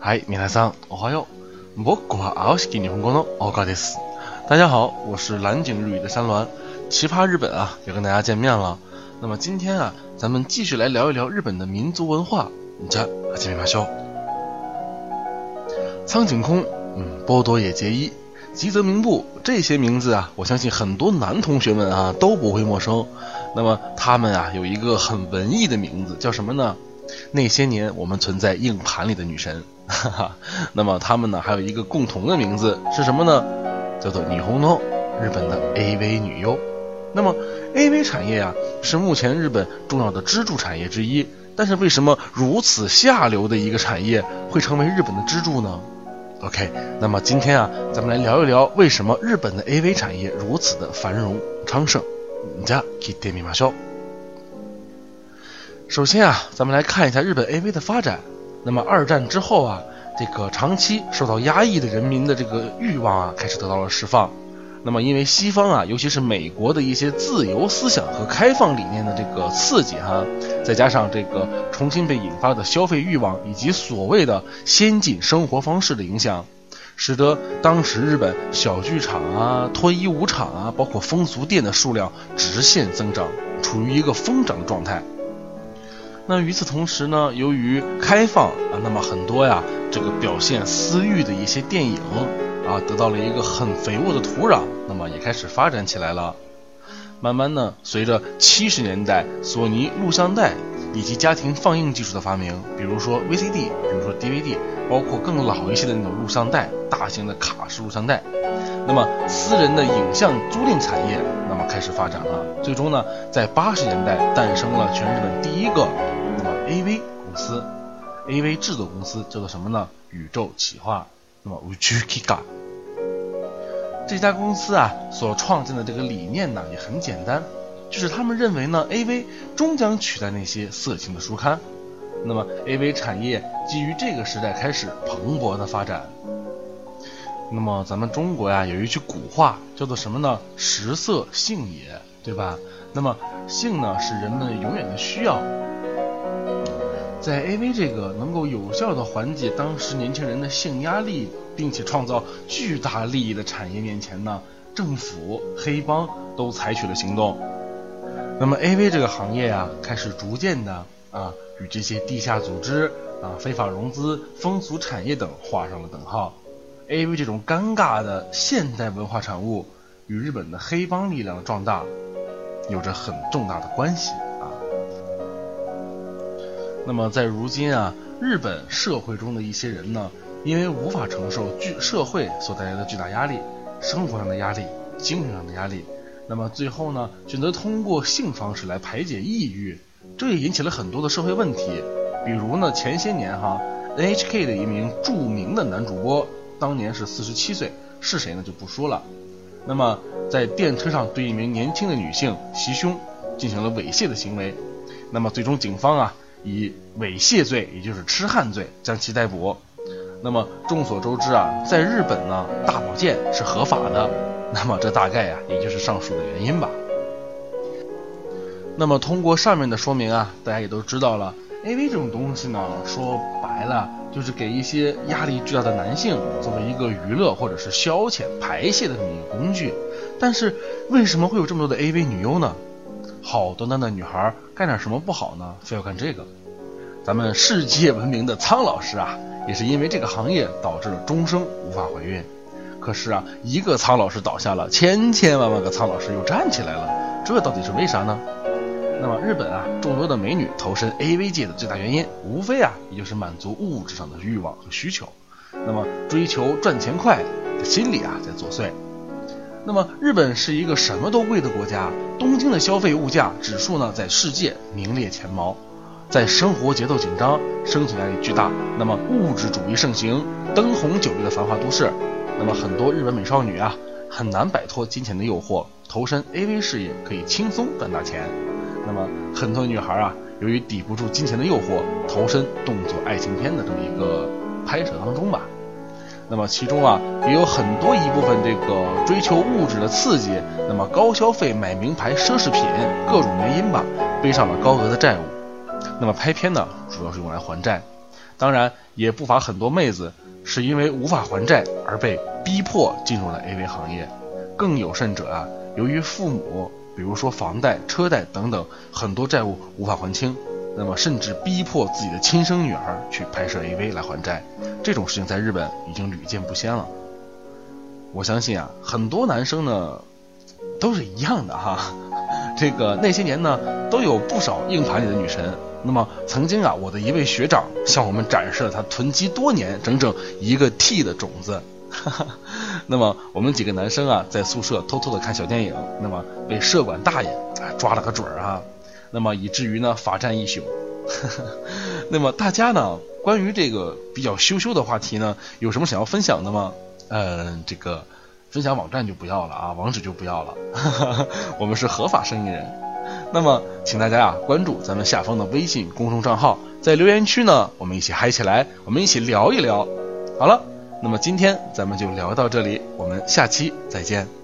嗨，皆さん、おはよう。僕は青式日本語の大川です。大家好，我是蓝景日语的山峦。奇葩日本啊，又跟大家见面了。那么今天啊，咱们继续来聊一聊日本的民族文化。じゃ、始めましょう。苍井空，嗯，波多野结衣，吉泽明步，这些名字啊，我相信很多男同学们啊都不会陌生。那么他们啊有一个很文艺的名字，叫什么呢？ 那些年我们存在硬盘里的女神。哈哈。那么他们呢还有一个共同的名字是什么呢？叫做霓虹诺，日本的 AV 女优。那么 AV 产业啊是目前日本重要的支柱产业之一。但是为什么如此下流的一个产业会成为日本的支柱呢？OK，那么今天啊咱们来聊一聊为什么日本的 AV 产业如此的繁荣昌盛。じゃ聞いてみましょう。 首先啊，咱们来看一下日本 AV 的发展。那么二战之后啊，这个长期受到压抑的人民的这个欲望啊，开始得到了释放。那么因为西方啊，尤其是美国的一些自由思想和开放理念的这个刺激哈，再加上这个重新被引发的消费欲望以及所谓的先进生活方式的影响。使得当时日本小剧场啊、脱衣舞场啊，包括风俗店的数量直线增长，处于一个疯涨的状态。那与此同时呢，由于开放啊，那么很多呀，这个表现私欲的一些电影啊，得到了一个很肥沃的土壤，那么也开始发展起来了。慢慢呢，随着七十年代索尼录像带。以及家庭放映技术的发明，比如说 VCD，比如说 DVD，包括更老一些的那种录像带，大型的卡式录像带。那么私人的影像租赁产业，那么开始发展了。最终呢，在八十年代诞生了全日本第一个那么 AV 公司，AV 制作公司叫做什么呢？宇宙企划。那么 u c h i k a 这家公司啊所创建的这个理念呢也很简单。就是他们认为呢，AV 终将取代那些色情的书刊，那么 AV 产业基于这个时代开始蓬勃的发展。那么咱们中国呀有一句古话叫做什么呢？食色性也，对吧？那么性呢是人们永远的需要，在 AV 这个能够有效的缓解当时年轻人的性压力，并且创造巨大利益的产业面前呢，政府、黑帮都采取了行动。那么 A V 这个行业啊，开始逐渐的啊，与这些地下组织啊、非法融资、风俗产业等画上了等号。A V 这种尴尬的现代文化产物，与日本的黑帮力量的壮大有着很重大的关系啊。那么在如今啊，日本社会中的一些人呢，因为无法承受巨社会所带来的巨大压力，生活上的压力、精神上的压力。那么最后呢，选择通过性方式来排解抑郁，这也引起了很多的社会问题。比如呢，前些年哈，NHK 的一名著名的男主播，当年是四十七岁，是谁呢就不说了。那么在电车上对一名年轻的女性袭胸，进行了猥亵的行为。那么最终警方啊，以猥亵罪，也就是痴汉罪，将其逮捕。那么众所周知啊，在日本呢，大保健是合法的。那么这大概呀，也就是上述的原因吧。那么通过上面的说明啊，大家也都知道了，AV 这种东西呢，说白了就是给一些压力巨大的男性作为一个娱乐或者是消遣排泄的这么一个工具。但是为什么会有这么多的 AV 女优呢？好端端的女孩干点什么不好呢？非要干这个？咱们世界闻名的苍老师啊，也是因为这个行业导致了终生无法怀孕。可是啊，一个苍老师倒下了，千千万万个苍老师又站起来了，这到底是为啥呢？那么日本啊，众多的美女投身 AV 界的最大原因，无非啊，也就是满足物质上的欲望和需求。那么追求赚钱快的心理啊，在作祟。那么日本是一个什么都贵的国家，东京的消费物价指数呢，在世界名列前茅。在生活节奏紧张、生存压力巨大，那么物质主义盛行、灯红酒绿的繁华都市。那么很多日本美少女啊，很难摆脱金钱的诱惑，投身 AV 事业可以轻松赚大钱。那么很多女孩啊，由于抵不住金钱的诱惑，投身动作爱情片的这么一个拍摄当中吧。那么其中啊，也有很多一部分这个追求物质的刺激，那么高消费买名牌奢侈品，各种原因吧，背上了高额的债务。那么拍片呢，主要是用来还债。当然，也不乏很多妹子是因为无法还债而被逼迫进入了 AV 行业。更有甚者啊，由于父母，比如说房贷、车贷等等很多债务无法还清，那么甚至逼迫自己的亲生女儿去拍摄 AV 来还债。这种事情在日本已经屡见不鲜了。我相信啊，很多男生呢都是一样的哈。这个那些年呢，都有不少硬盘里的女神。那么曾经啊，我的一位学长向我们展示了他囤积多年、整整一个 T 的种子。那么我们几个男生啊，在宿舍偷偷的看小电影，那么被舍管大爷抓了个准儿啊。那么以至于呢，罚站一宿。那么大家呢，关于这个比较羞羞的话题呢，有什么想要分享的吗？嗯，这个分享网站就不要了啊，网址就不要了。我们是合法生意人。那么，请大家啊关注咱们下方的微信公众账号，在留言区呢，我们一起嗨起来，我们一起聊一聊。好了，那么今天咱们就聊到这里，我们下期再见。